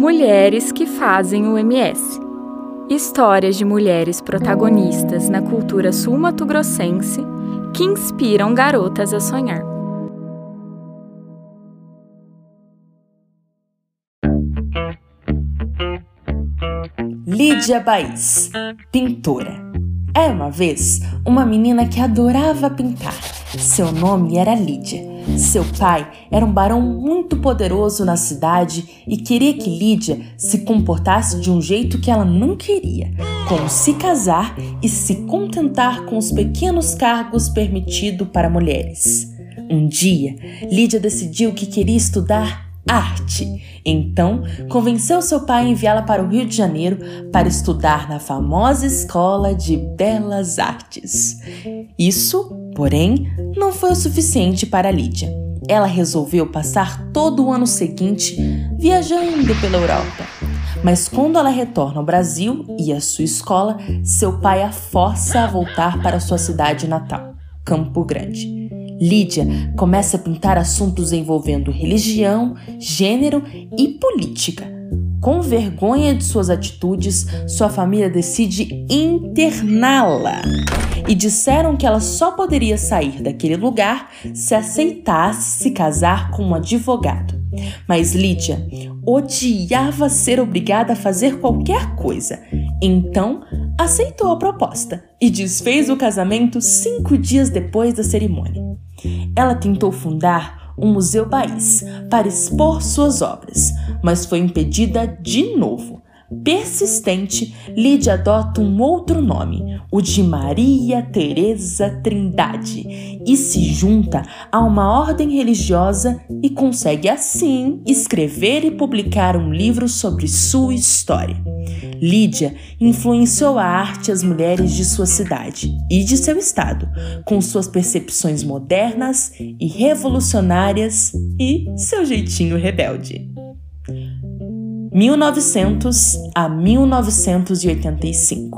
Mulheres que fazem o MS. Histórias de mulheres protagonistas na cultura sul-mato-grossense que inspiram garotas a sonhar. Lídia Baís, pintora. Era uma vez uma menina que adorava pintar. Seu nome era Lídia. Seu pai era um barão muito poderoso na cidade e queria que Lídia se comportasse de um jeito que ela não queria, como se casar e se contentar com os pequenos cargos permitidos para mulheres. Um dia, Lídia decidiu que queria estudar arte. Então, convenceu seu pai a enviá-la para o Rio de Janeiro para estudar na famosa Escola de Belas Artes. Isso, porém, não foi o suficiente para Lídia. Ela resolveu passar todo o ano seguinte viajando pela Europa. Mas quando ela retorna ao Brasil e à sua escola, seu pai a força a voltar para sua cidade natal, Campo Grande. Lídia começa a pintar assuntos envolvendo religião, gênero e política. Com vergonha de suas atitudes, sua família decide interná-la. E disseram que ela só poderia sair daquele lugar se aceitasse se casar com um advogado. Mas Lídia odiava ser obrigada a fazer qualquer coisa, então aceitou a proposta e desfez o casamento cinco dias depois da cerimônia. Ela tentou fundar um museu país para expor suas obras, mas foi impedida de novo. Persistente, Lídia adota um outro nome, o de Maria Teresa Trindade, e se junta a uma ordem religiosa e consegue assim escrever e publicar um livro sobre sua história. Lídia influenciou a arte as mulheres de sua cidade e de seu estado, com suas percepções modernas e revolucionárias e seu jeitinho rebelde. 1900 a 1985